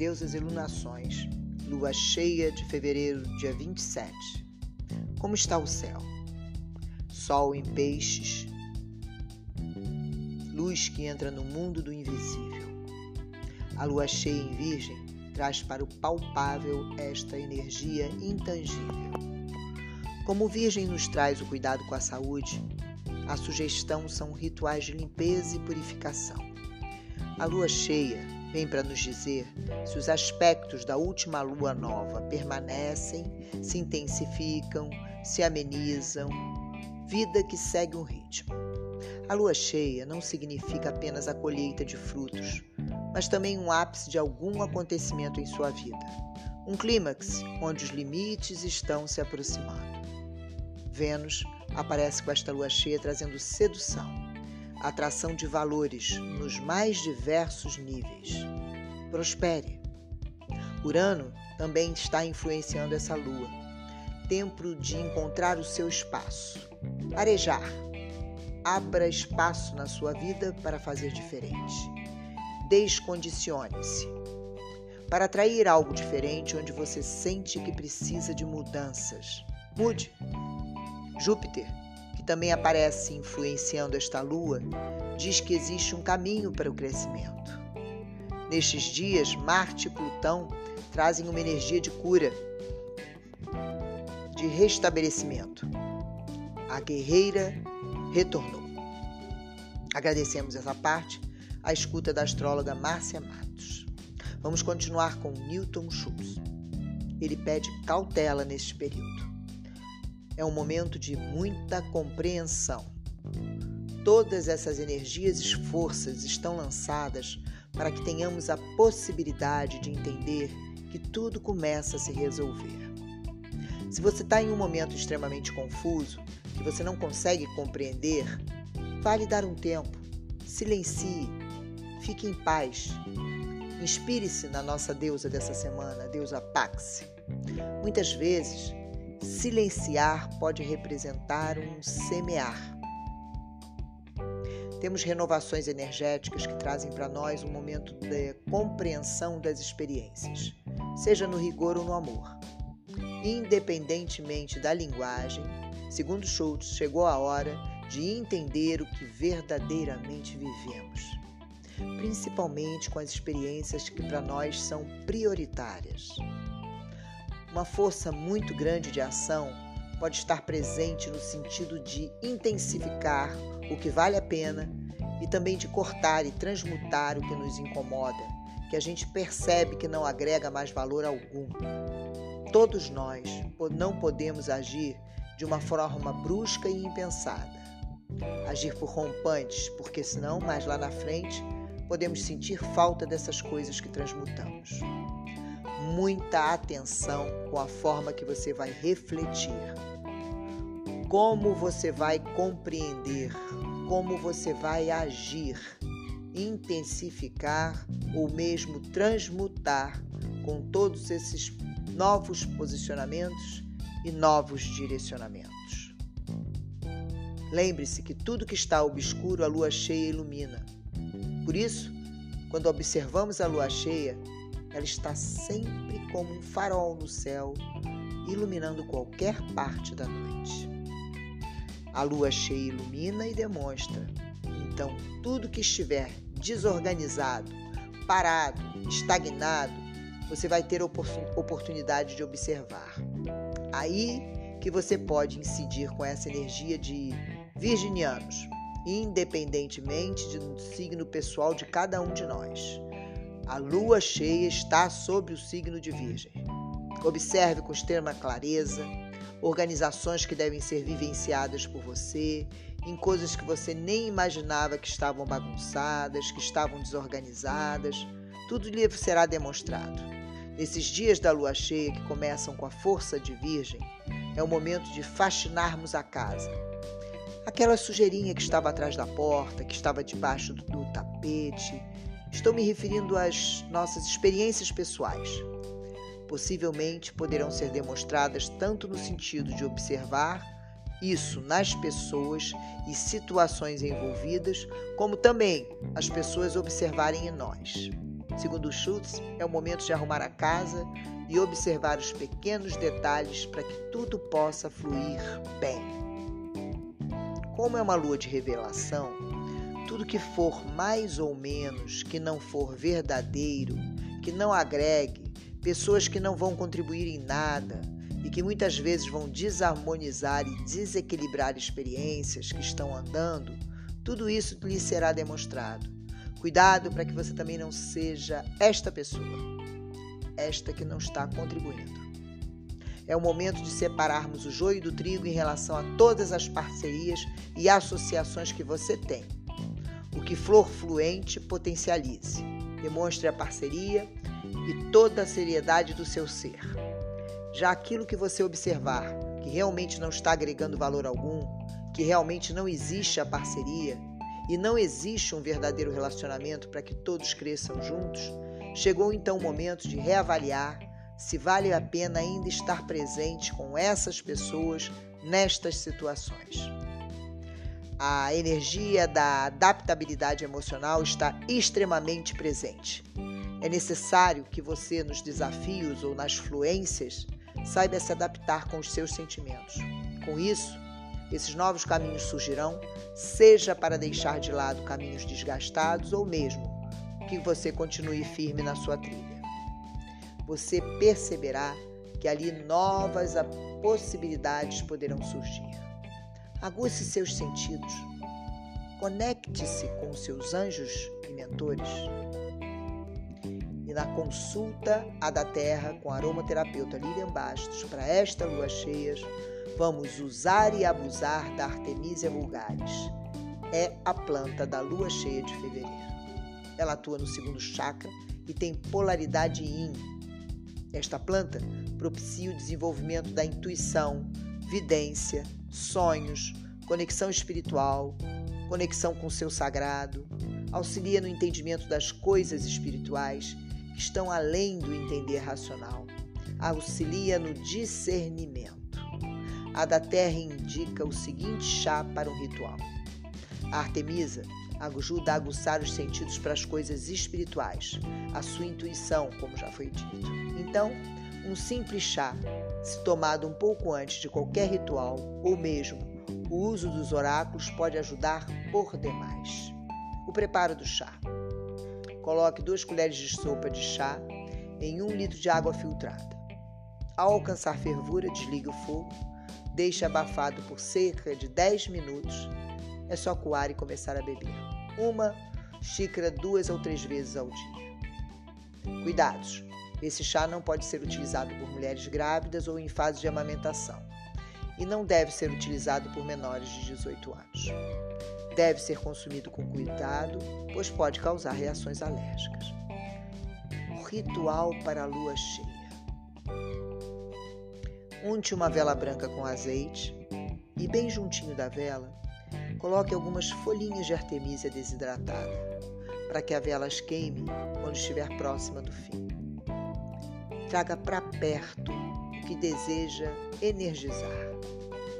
deusas lunações. Lua cheia de fevereiro, dia 27. Como está o céu? Sol em peixes. Luz que entra no mundo do invisível. A lua cheia em Virgem traz para o palpável esta energia intangível. Como Virgem nos traz o cuidado com a saúde, a sugestão são rituais de limpeza e purificação. A lua cheia vem para nos dizer se os aspectos da última lua nova permanecem, se intensificam, se amenizam, vida que segue um ritmo. A lua cheia não significa apenas a colheita de frutos, mas também um ápice de algum acontecimento em sua vida. Um clímax onde os limites estão se aproximando. Vênus aparece com esta lua cheia trazendo sedução, atração de valores nos mais diversos níveis. Prospere. Urano também está influenciando essa lua. Tempo de encontrar o seu espaço. Arejar. Abra espaço na sua vida para fazer diferente. Descondicione-se. Para atrair algo diferente onde você sente que precisa de mudanças. Mude. Júpiter, que também aparece influenciando esta lua, diz que existe um caminho para o crescimento. Nestes dias, Marte e Plutão trazem uma energia de cura, de restabelecimento. A guerreira retornou. Agradecemos essa parte, a escuta da astróloga Márcia Matos. Vamos continuar com Newton Schultz. Ele pede cautela neste período é um momento de muita compreensão. Todas essas energias e forças estão lançadas para que tenhamos a possibilidade de entender que tudo começa a se resolver. Se você está em um momento extremamente confuso, que você não consegue compreender, vale dar um tempo, silencie, fique em paz. Inspire-se na nossa deusa dessa semana, a deusa Pax. Muitas vezes Silenciar pode representar um semear. Temos renovações energéticas que trazem para nós um momento de compreensão das experiências, seja no rigor ou no amor. Independentemente da linguagem, segundo Schultz, chegou a hora de entender o que verdadeiramente vivemos, principalmente com as experiências que para nós são prioritárias. Uma força muito grande de ação pode estar presente no sentido de intensificar o que vale a pena e também de cortar e transmutar o que nos incomoda, que a gente percebe que não agrega mais valor algum. Todos nós não podemos agir de uma forma brusca e impensada. Agir por rompantes, porque senão, mais lá na frente, podemos sentir falta dessas coisas que transmutamos muita atenção com a forma que você vai refletir, como você vai compreender, como você vai agir, intensificar ou mesmo transmutar com todos esses novos posicionamentos e novos direcionamentos. Lembre-se que tudo que está obscuro a lua cheia ilumina. Por isso, quando observamos a lua cheia, ela está sempre como um farol no céu, iluminando qualquer parte da noite. A lua cheia ilumina e demonstra. Então, tudo que estiver desorganizado, parado, estagnado, você vai ter oportunidade de observar. Aí que você pode incidir com essa energia de virginianos, independentemente do signo pessoal de cada um de nós. A lua cheia está sobre o signo de Virgem. Observe com extrema clareza organizações que devem ser vivenciadas por você, em coisas que você nem imaginava que estavam bagunçadas, que estavam desorganizadas. Tudo lhe será demonstrado. Nesses dias da lua cheia que começam com a força de Virgem, é o momento de faxinarmos a casa. Aquela sujeirinha que estava atrás da porta, que estava debaixo do tapete, Estou me referindo às nossas experiências pessoais. Possivelmente poderão ser demonstradas tanto no sentido de observar isso nas pessoas e situações envolvidas, como também as pessoas observarem em nós. Segundo Schultz, é o momento de arrumar a casa e observar os pequenos detalhes para que tudo possa fluir bem. Como é uma lua de revelação, tudo que for mais ou menos, que não for verdadeiro, que não agregue, pessoas que não vão contribuir em nada e que muitas vezes vão desarmonizar e desequilibrar experiências que estão andando, tudo isso lhe será demonstrado. Cuidado para que você também não seja esta pessoa, esta que não está contribuindo. É o momento de separarmos o joio do trigo em relação a todas as parcerias e associações que você tem o que flor fluente potencialize. Demonstre a parceria e toda a seriedade do seu ser. Já aquilo que você observar que realmente não está agregando valor algum, que realmente não existe a parceria e não existe um verdadeiro relacionamento para que todos cresçam juntos, chegou então o momento de reavaliar se vale a pena ainda estar presente com essas pessoas nestas situações a energia da adaptabilidade emocional está extremamente presente. É necessário que você, nos desafios ou nas fluências, saiba se adaptar com os seus sentimentos. Com isso, esses novos caminhos surgirão, seja para deixar de lado caminhos desgastados ou mesmo que você continue firme na sua trilha. Você perceberá que ali novas possibilidades poderão surgir. Aguce seus sentidos. Conecte-se com seus anjos e mentores. E na consulta a da Terra com a aromaterapeuta Lilian Bastos para esta lua cheia, vamos usar e abusar da Artemisia vulgaris. É a planta da lua cheia de fevereiro. Ela atua no segundo chakra e tem polaridade yin. Esta planta propicia o desenvolvimento da intuição, vidência, sonhos, conexão espiritual, conexão com o seu sagrado, auxilia no entendimento das coisas espirituais que estão além do entender racional, auxilia no discernimento. A da Terra indica o seguinte chá para um ritual. A Artemisa ajuda a aguçar os sentidos para as coisas espirituais, a sua intuição, como já foi dito. Então, um simples chá, se tomado um pouco antes de qualquer ritual, ou mesmo o uso dos oráculos, pode ajudar por demais. O preparo do chá. Coloque duas colheres de sopa de chá em um litro de água filtrada. Ao alcançar fervura, desligue o fogo, deixe abafado por cerca de 10 minutos. É só coar e começar a beber. Uma xícara duas ou três vezes ao dia. Cuidados! Esse chá não pode ser utilizado por mulheres grávidas ou em fase de amamentação e não deve ser utilizado por menores de 18 anos. Deve ser consumido com cuidado, pois pode causar reações alérgicas. Ritual para a lua cheia. Unte uma vela branca com azeite e, bem juntinho da vela, coloque algumas folhinhas de artemisia desidratada, para que a vela as queime quando estiver próxima do fim traga para perto o que deseja energizar.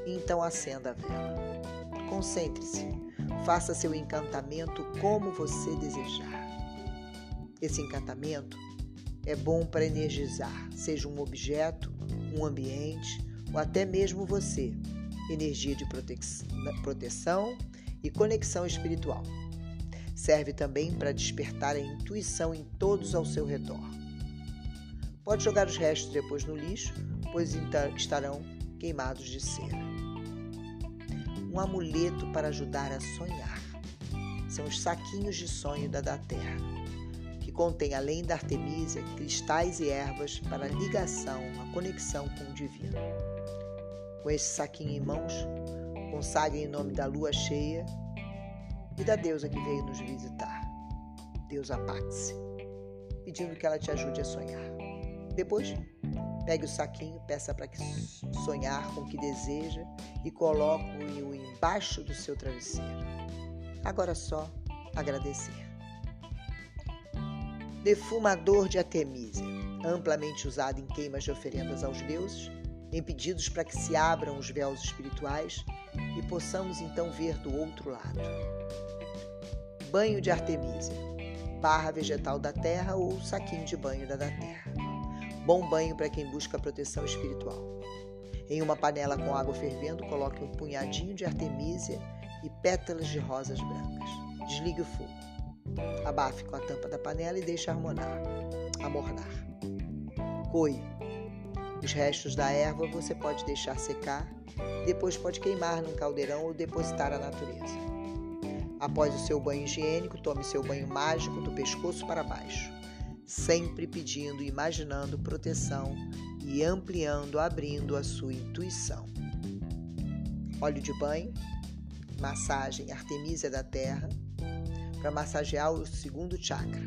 Então acenda a vela. Concentre-se, faça seu encantamento como você desejar. Esse encantamento é bom para energizar, seja um objeto, um ambiente ou até mesmo você. Energia de proteção e conexão espiritual. Serve também para despertar a intuição em todos ao seu redor. Pode jogar os restos depois no lixo, pois então estarão queimados de cera. Um amuleto para ajudar a sonhar. São os saquinhos de sonho da da terra, que contém, além da artemisia, cristais e ervas para a ligação, a conexão com o divino. Com esse saquinho em mãos, consagre em nome da lua cheia e da deusa que veio nos visitar, deusa Paxi, pedindo que ela te ajude a sonhar. Depois, pegue o saquinho, peça para sonhar com o que deseja e coloque-o embaixo do seu travesseiro. Agora só agradecer. Defumador de Artemisia, amplamente usado em queimas de oferendas aos deuses, em pedidos para que se abram os véus espirituais e possamos então ver do outro lado. Banho de Artemisia. barra vegetal da terra ou saquinho de banho da terra. Bom banho para quem busca proteção espiritual. Em uma panela com água fervendo, coloque um punhadinho de artemísia e pétalas de rosas brancas. Desligue o fogo. Abafe com a tampa da panela e deixe harmonar, amornar. Coe. Os restos da erva você pode deixar secar, depois pode queimar num caldeirão ou depositar à natureza. Após o seu banho higiênico, tome seu banho mágico do pescoço para baixo, sempre pedindo imaginando proteção e ampliando, abrindo a sua intuição. Óleo de banho, massagem Artemisia da Terra, para massagear o segundo chakra.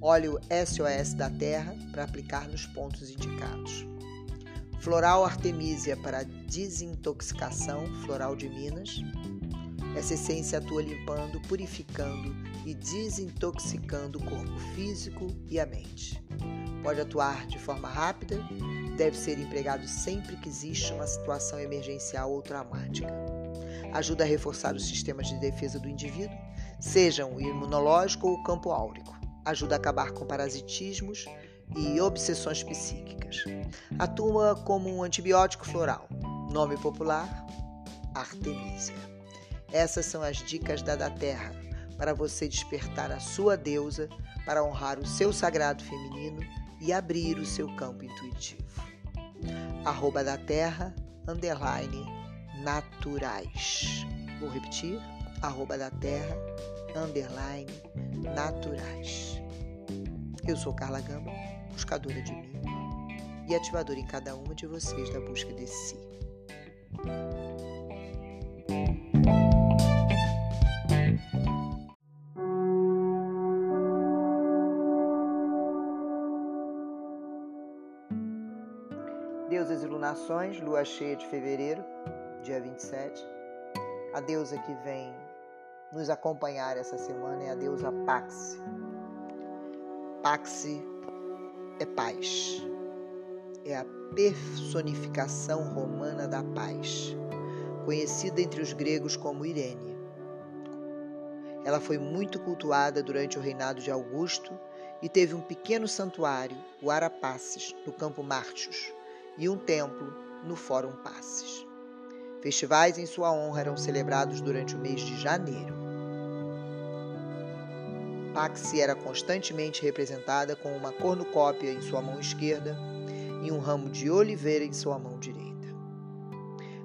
Óleo SOS da Terra, para aplicar nos pontos indicados. Floral Artemisia para desintoxicação, floral de Minas. Essa essência atua limpando, purificando e desintoxicando o corpo físico e a mente. Pode atuar de forma rápida, deve ser empregado sempre que existe uma situação emergencial ou traumática ajuda a reforçar os sistemas de defesa do indivíduo, sejam o imunológico ou o campo áurico. Ajuda a acabar com parasitismos e obsessões psíquicas. Atua como um antibiótico floral. Nome popular: Artemisia. Essas são as dicas da da Terra para você despertar a sua deusa para honrar o seu sagrado feminino e abrir o seu campo intuitivo. Arroba da Terra, underline naturais. Vou repetir, arroba da terra, underline, naturais. Eu sou Carla Gamba, buscadora de mim e ativadora em cada uma de vocês da busca de si. Iluminações, lua cheia de fevereiro, dia 27. A deusa que vem nos acompanhar essa semana é a deusa Paxi. Paxi é paz. É a personificação romana da paz, conhecida entre os gregos como Irene. Ela foi muito cultuada durante o reinado de Augusto e teve um pequeno santuário, o Arapaces, no Campo Mártios, e um templo no Fórum Passes. Festivais em sua honra eram celebrados durante o mês de janeiro. Paxi era constantemente representada com uma cornucópia em sua mão esquerda e um ramo de oliveira em sua mão direita.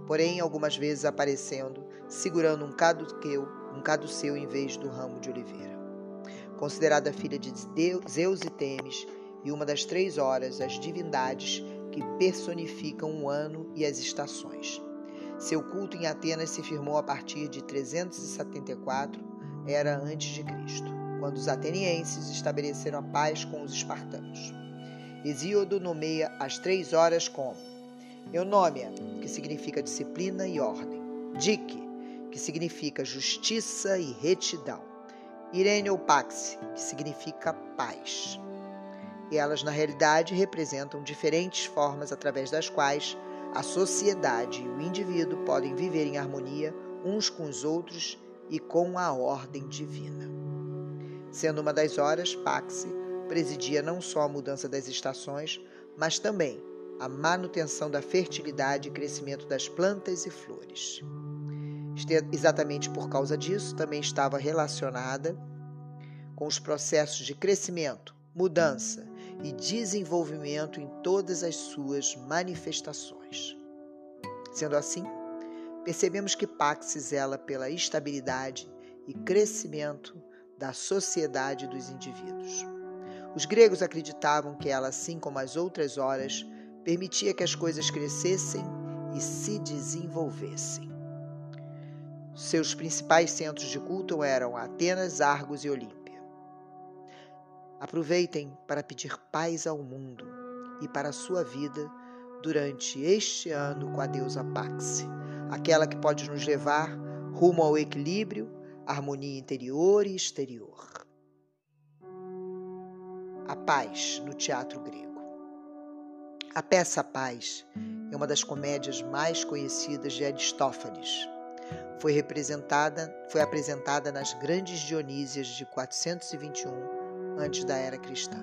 Porém, algumas vezes aparecendo, segurando um um caduceu em vez do ramo de oliveira. Considerada filha de Zeus e Temis e uma das três horas, as divindades que personificam o ano e as estações. Seu culto em Atenas se firmou a partir de 374 era antes de Cristo, quando os atenienses estabeleceram a paz com os espartanos. Hesíodo nomeia as três horas como Eunômia, que significa disciplina e ordem, Dique, que significa justiça e retidão, Irene ou Pax, que significa paz. E elas, na realidade, representam diferentes formas através das quais a sociedade e o indivíduo podem viver em harmonia uns com os outros e com a ordem divina. Sendo uma das horas, Paxi presidia não só a mudança das estações, mas também a manutenção da fertilidade e crescimento das plantas e flores. Exatamente por causa disso, também estava relacionada com os processos de crescimento, mudança e desenvolvimento em todas as suas manifestações. Sendo assim, percebemos que Pax zela pela estabilidade e crescimento da sociedade dos indivíduos. Os gregos acreditavam que ela, assim como as outras horas, permitia que as coisas crescessem e se desenvolvessem. Seus principais centros de culto eram Atenas, Argos e Olímpia. Aproveitem para pedir paz ao mundo e para a sua vida durante este ano com a deusa Paxi, aquela que pode nos levar rumo ao equilíbrio, harmonia interior e exterior. A Paz no teatro grego. A peça Paz é uma das comédias mais conhecidas de Aristófanes. Foi representada, foi apresentada nas grandes Dionísias de 421 antes da era cristã.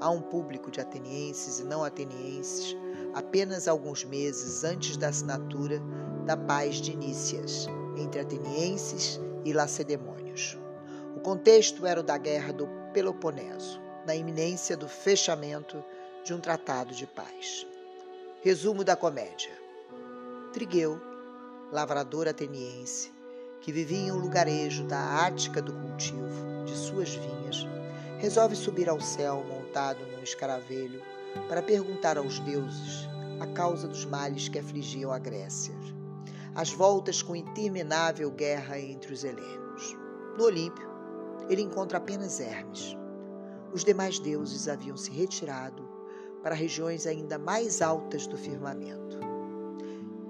Há um público de atenienses e não atenienses apenas alguns meses antes da assinatura da paz de Nícias entre atenienses e lacedemônios. O contexto era o da Guerra do Peloponeso, na iminência do fechamento de um tratado de paz. Resumo da comédia: Trigueu, lavrador ateniense, que vivia em um lugarejo da Ática do cultivo de suas vinhas, resolve subir ao céu montado num escaravelho para perguntar aos deuses a causa dos males que afligiam a Grécia, as voltas com interminável guerra entre os helenos. No Olímpio, ele encontra apenas Hermes. Os demais deuses haviam se retirado para regiões ainda mais altas do firmamento.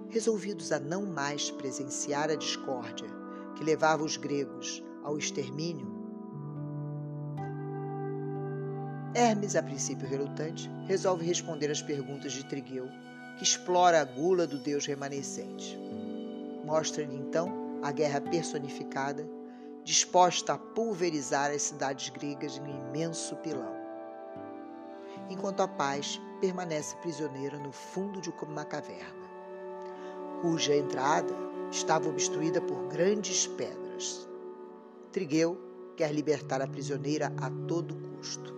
Resolvidos a não mais presenciar a discórdia que levava os gregos ao extermínio, Hermes, a princípio relutante, resolve responder às perguntas de Trigueu, que explora a gula do deus remanescente. Mostra-lhe então a guerra personificada, disposta a pulverizar as cidades gregas em um imenso pilão. Enquanto a paz permanece prisioneira no fundo de uma caverna, cuja entrada estava obstruída por grandes pedras. Trigueu quer libertar a prisioneira a todo custo.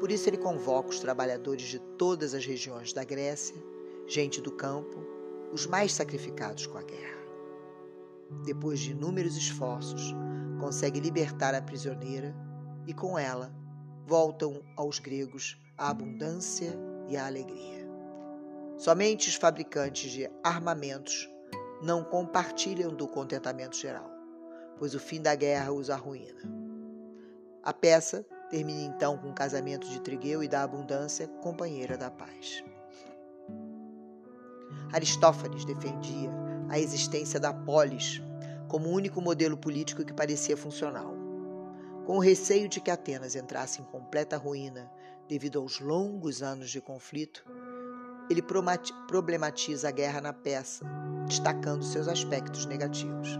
Por isso ele convoca os trabalhadores de todas as regiões da Grécia, gente do campo, os mais sacrificados com a guerra. Depois de inúmeros esforços, consegue libertar a prisioneira e com ela voltam aos gregos a abundância e a alegria. Somente os fabricantes de armamentos não compartilham do contentamento geral, pois o fim da guerra os arruína. A peça Termina então com o casamento de Trigueu e da abundância, companheira da paz. Aristófanes defendia a existência da polis como único modelo político que parecia funcional. Com o receio de que Atenas entrasse em completa ruína devido aos longos anos de conflito, ele problematiza a guerra na peça, destacando seus aspectos negativos.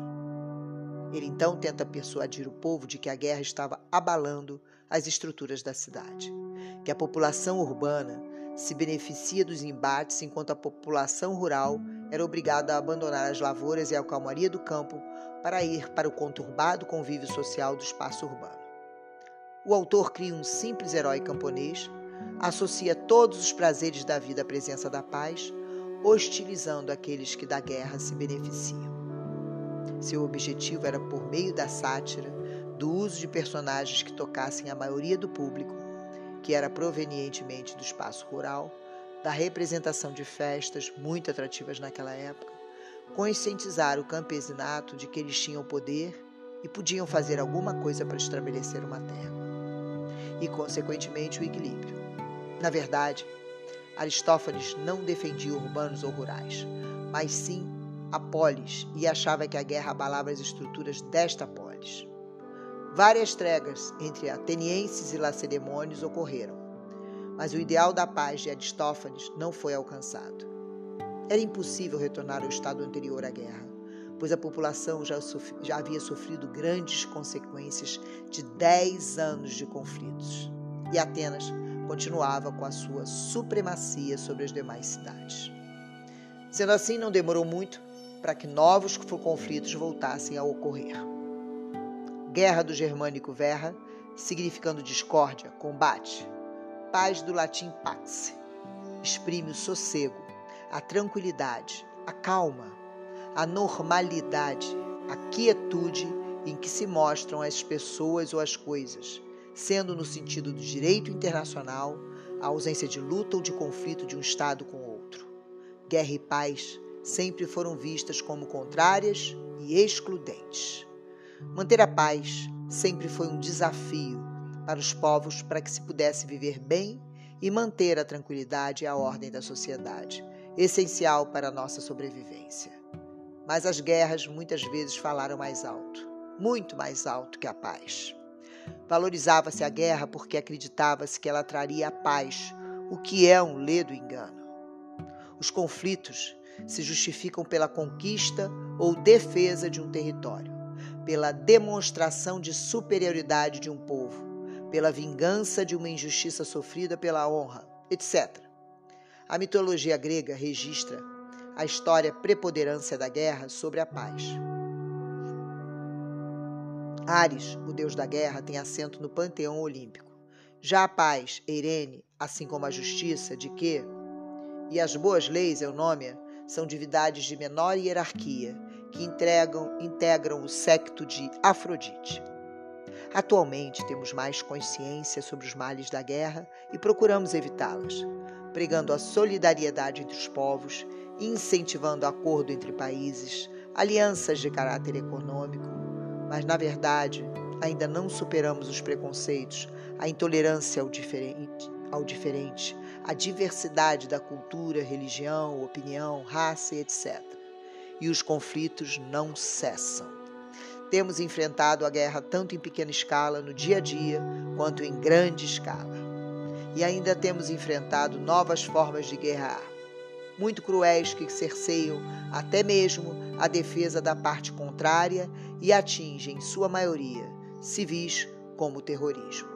Ele então tenta persuadir o povo de que a guerra estava abalando as estruturas da cidade, que a população urbana se beneficia dos embates enquanto a população rural era obrigada a abandonar as lavouras e a calmaria do campo para ir para o conturbado convívio social do espaço urbano. O autor cria um simples herói camponês, associa todos os prazeres da vida à presença da paz, hostilizando aqueles que da guerra se beneficiam. Seu objetivo era, por meio da sátira, do uso de personagens que tocassem a maioria do público, que era provenientemente do espaço rural, da representação de festas muito atrativas naquela época, conscientizar o campesinato de que eles tinham poder e podiam fazer alguma coisa para estabelecer uma terra, e, consequentemente, o equilíbrio. Na verdade, Aristófanes não defendia urbanos ou rurais, mas sim a polis e achava que a guerra abalava as estruturas desta polis. Várias tregas entre atenienses e lacedemônios ocorreram, mas o ideal da paz de Aristófanes não foi alcançado. Era impossível retornar ao estado anterior à guerra, pois a população já, já havia sofrido grandes consequências de dez anos de conflitos, e Atenas continuava com a sua supremacia sobre as demais cidades. Sendo assim, não demorou muito para que novos conflitos voltassem a ocorrer. Guerra do germânico verra, significando discórdia, combate. Paz do latim pax, exprime o sossego, a tranquilidade, a calma, a normalidade, a quietude em que se mostram as pessoas ou as coisas, sendo no sentido do direito internacional a ausência de luta ou de conflito de um Estado com outro. Guerra e paz sempre foram vistas como contrárias e excludentes. Manter a paz sempre foi um desafio para os povos para que se pudesse viver bem e manter a tranquilidade e a ordem da sociedade, essencial para a nossa sobrevivência. Mas as guerras muitas vezes falaram mais alto, muito mais alto que a paz. Valorizava-se a guerra porque acreditava-se que ela traria a paz, o que é um ledo engano. Os conflitos se justificam pela conquista ou defesa de um território, pela demonstração de superioridade de um povo, pela vingança de uma injustiça sofrida pela honra, etc. A mitologia grega registra a história preponderância da guerra sobre a paz. Ares, o deus da guerra, tem assento no panteão olímpico. Já a paz, Eirene, assim como a justiça, de que, e as boas leis, Eunômia, são divindades de menor hierarquia, que entregam, integram o secto de Afrodite. Atualmente temos mais consciência sobre os males da guerra e procuramos evitá-las, pregando a solidariedade entre os povos, incentivando acordo entre países, alianças de caráter econômico, mas na verdade ainda não superamos os preconceitos, a intolerância ao diferente, ao diferente, a diversidade da cultura, religião, opinião, raça e etc. E os conflitos não cessam. Temos enfrentado a guerra tanto em pequena escala, no dia a dia, quanto em grande escala. E ainda temos enfrentado novas formas de guerra, muito cruéis que cerceiam até mesmo a defesa da parte contrária e atingem, em sua maioria, civis como terrorismo.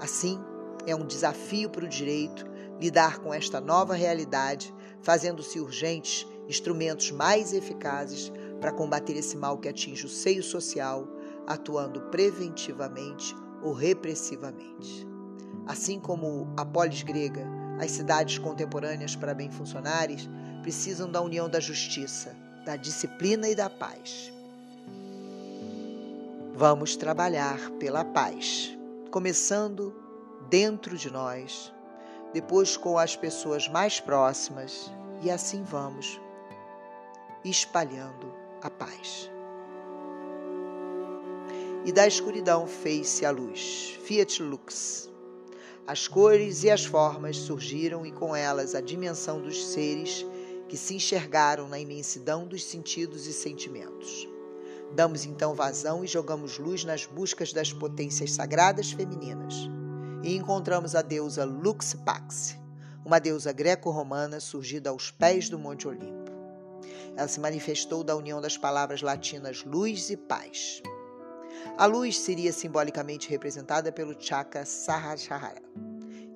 Assim, é um desafio para o direito lidar com esta nova realidade, fazendo-se urgentes instrumentos mais eficazes para combater esse mal que atinge o seio social, atuando preventivamente ou repressivamente. Assim como a polis grega, as cidades contemporâneas para bem funcionarem precisam da união da justiça, da disciplina e da paz. Vamos trabalhar pela paz, começando dentro de nós, depois com as pessoas mais próximas e assim vamos espalhando a paz. E da escuridão fez-se a luz. Fiat Lux. As cores e as formas surgiram e com elas a dimensão dos seres que se enxergaram na imensidão dos sentidos e sentimentos. Damos então vazão e jogamos luz nas buscas das potências sagradas femininas. E encontramos a deusa Lux Pax, uma deusa greco-romana surgida aos pés do Monte Olimpo. Ela se manifestou da união das palavras latinas luz e paz. A luz seria simbolicamente representada pelo chakra Sahasrara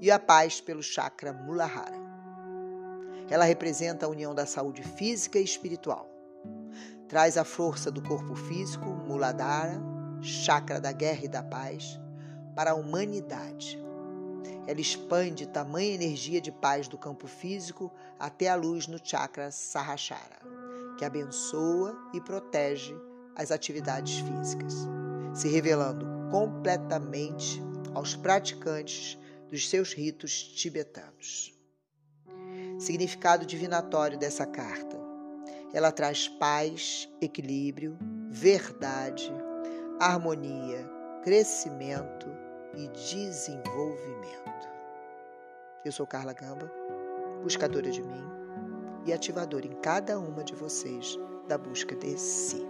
e a paz pelo chakra Muladhara. Ela representa a união da saúde física e espiritual. Traz a força do corpo físico, Muladhara, chakra da guerra e da paz, para a humanidade. Ela expande tamanha energia de paz do campo físico até a luz no chakra Sahasrara, que abençoa e protege as atividades físicas se revelando completamente aos praticantes dos seus ritos tibetanos. Significado divinatório dessa carta. Ela traz paz, equilíbrio, verdade, harmonia, crescimento e desenvolvimento. Eu sou Carla Gamba, buscadora de mim e ativadora em cada uma de vocês da busca de si.